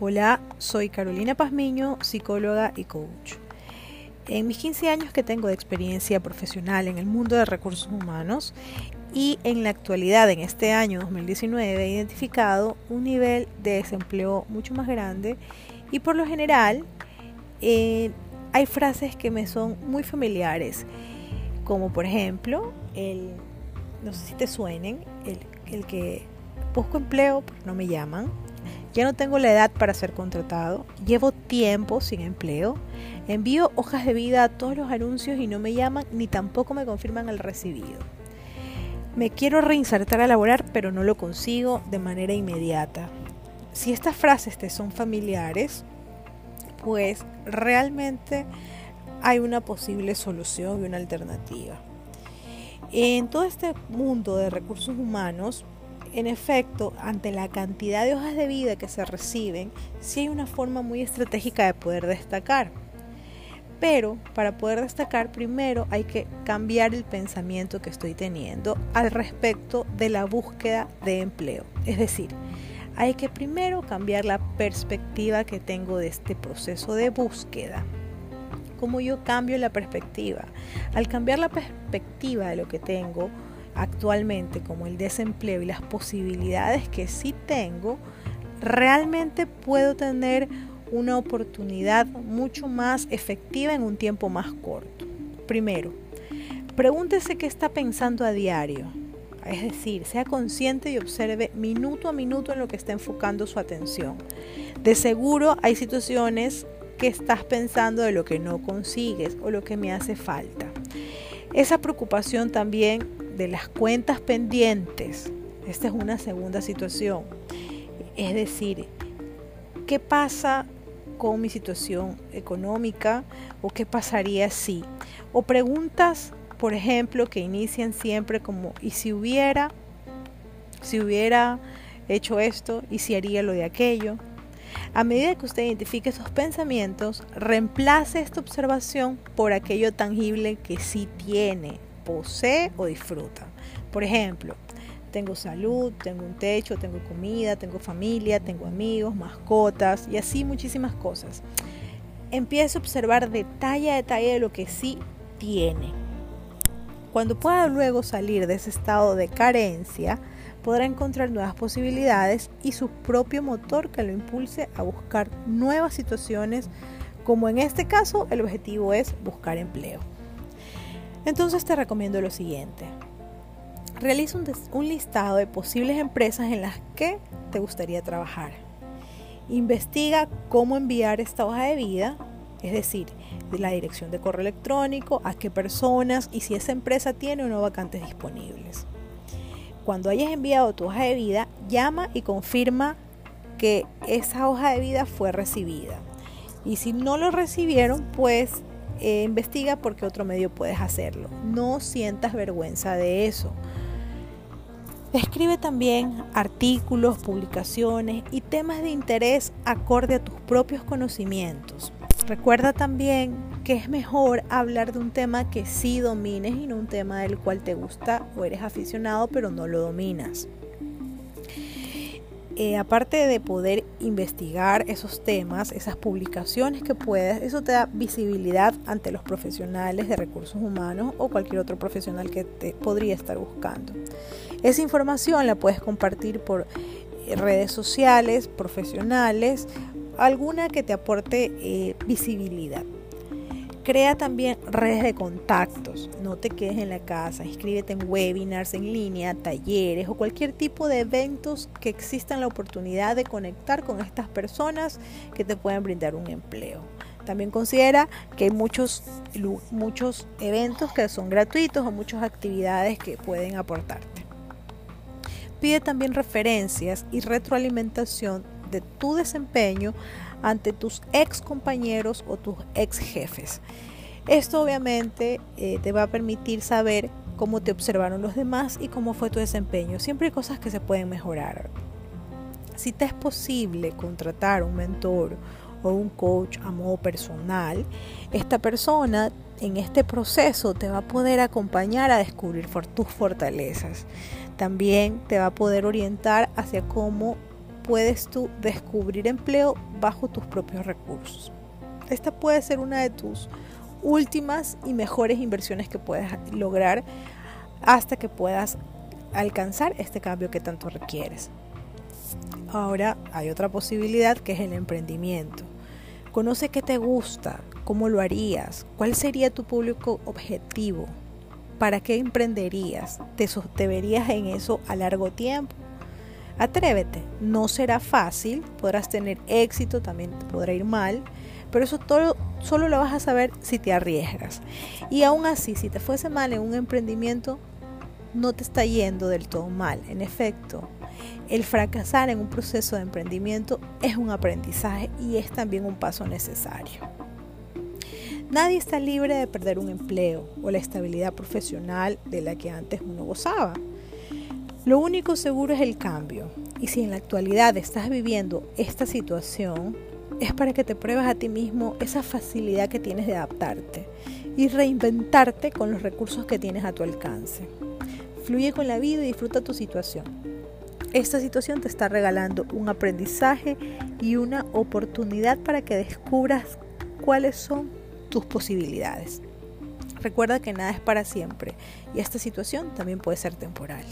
Hola, soy Carolina Pazmiño, psicóloga y coach. En mis 15 años que tengo de experiencia profesional en el mundo de recursos humanos y en la actualidad, en este año 2019, he identificado un nivel de desempleo mucho más grande y por lo general eh, hay frases que me son muy familiares, como por ejemplo, el, no sé si te suenen, el, el que busco empleo, pero no me llaman ya no tengo la edad para ser contratado. Llevo tiempo sin empleo. Envío hojas de vida a todos los anuncios y no me llaman ni tampoco me confirman el recibido. Me quiero reinsertar a laborar, pero no lo consigo de manera inmediata. Si estas frases te son familiares, pues realmente hay una posible solución y una alternativa. En todo este mundo de recursos humanos, en efecto, ante la cantidad de hojas de vida que se reciben, sí hay una forma muy estratégica de poder destacar. Pero para poder destacar, primero hay que cambiar el pensamiento que estoy teniendo al respecto de la búsqueda de empleo. Es decir, hay que primero cambiar la perspectiva que tengo de este proceso de búsqueda. ¿Cómo yo cambio la perspectiva? Al cambiar la perspectiva de lo que tengo, actualmente como el desempleo y las posibilidades que sí tengo, realmente puedo tener una oportunidad mucho más efectiva en un tiempo más corto. Primero, pregúntese qué está pensando a diario. Es decir, sea consciente y observe minuto a minuto en lo que está enfocando su atención. De seguro hay situaciones estás pensando de lo que no consigues o lo que me hace falta. Esa preocupación también de las cuentas pendientes. Esta es una segunda situación. Es decir, ¿qué pasa con mi situación económica o qué pasaría si? O preguntas, por ejemplo, que inician siempre como ¿y si hubiera? Si hubiera hecho esto y si haría lo de aquello. A medida que usted identifique esos pensamientos, reemplace esta observación por aquello tangible que sí tiene posee o disfruta. Por ejemplo, tengo salud, tengo un techo, tengo comida, tengo familia, tengo amigos, mascotas y así muchísimas cosas. Empieza a observar detalle a detalle de lo que sí tiene. Cuando pueda luego salir de ese estado de carencia, podrá encontrar nuevas posibilidades y su propio motor que lo impulse a buscar nuevas situaciones, como en este caso el objetivo es buscar empleo. Entonces te recomiendo lo siguiente. Realiza un, listado de posibles empresas en las que te gustaría trabajar. Investiga cómo enviar esta hoja de vida, es decir, de la dirección de correo electrónico, a qué personas y si esa empresa tiene o no vacantes disponibles. Cuando hayas enviado tu hoja de vida, llama y confirma que esa hoja de vida fue recibida. Y si no lo recibieron, pues eh, investiga por qué otro medio puedes hacerlo. No sientas vergüenza de eso. Escribe también artículos, publicaciones y temas de interés acorde a tus propios conocimientos. Recuerda también que es mejor hablar de un tema que sí domines y no un tema del cual te gusta o eres aficionado pero no lo dominas. Eh, aparte de poder investigar esos temas, esas publicaciones que puedes, eso te da visibilidad ante los profesionales de recursos humanos o cualquier otro profesional que te podría estar buscando. Esa información la puedes compartir por eh, redes sociales, profesionales, alguna que te aporte eh, visibilidad. Crea también redes de contactos. No te quedes en la casa. Inscríbete en webinars en línea, talleres o cualquier tipo de eventos que existan la oportunidad de conectar con estas personas que te pueden brindar un empleo. También considera que hay muchos, muchos eventos que son gratuitos o muchas actividades que pueden aportarte. Pide también referencias y retroalimentación de tu desempeño ante tus ex compañeros o tus ex jefes. Esto obviamente eh, te va a permitir saber cómo te observaron los demás y cómo fue tu desempeño. Siempre hay cosas que se pueden mejorar. Si te es posible contratar un mentor o un coach a modo personal, esta persona en este proceso te va a poder acompañar a descubrir tus fortalezas. También te va a poder orientar hacia cómo puedes tú descubrir empleo bajo tus propios recursos. Esta puede ser una de tus últimas y mejores inversiones que puedas lograr hasta que puedas alcanzar este cambio que tanto requieres. Ahora hay otra posibilidad que es el emprendimiento. Conoce qué te gusta, cómo lo harías, cuál sería tu público objetivo, para qué emprenderías, te sostenerías en eso a largo tiempo. Atrévete, no será fácil, podrás tener éxito, también te podrá ir mal, pero eso todo, solo lo vas a saber si te arriesgas. Y aún así, si te fuese mal en un emprendimiento, no te está yendo del todo mal. En efecto, el fracasar en un proceso de emprendimiento es un aprendizaje y es también un paso necesario. Nadie está libre de perder un empleo o la estabilidad profesional de la que antes uno gozaba. Lo único seguro es el cambio. Y si en la actualidad estás viviendo esta situación, es para que te pruebas a ti mismo esa facilidad que tienes de adaptarte y reinventarte con los recursos que tienes a tu alcance. Fluye con la vida y disfruta tu situación. Esta situación te está regalando un aprendizaje y una oportunidad para que descubras cuáles son tus posibilidades. Recuerda que nada es para siempre y esta situación también puede ser temporal.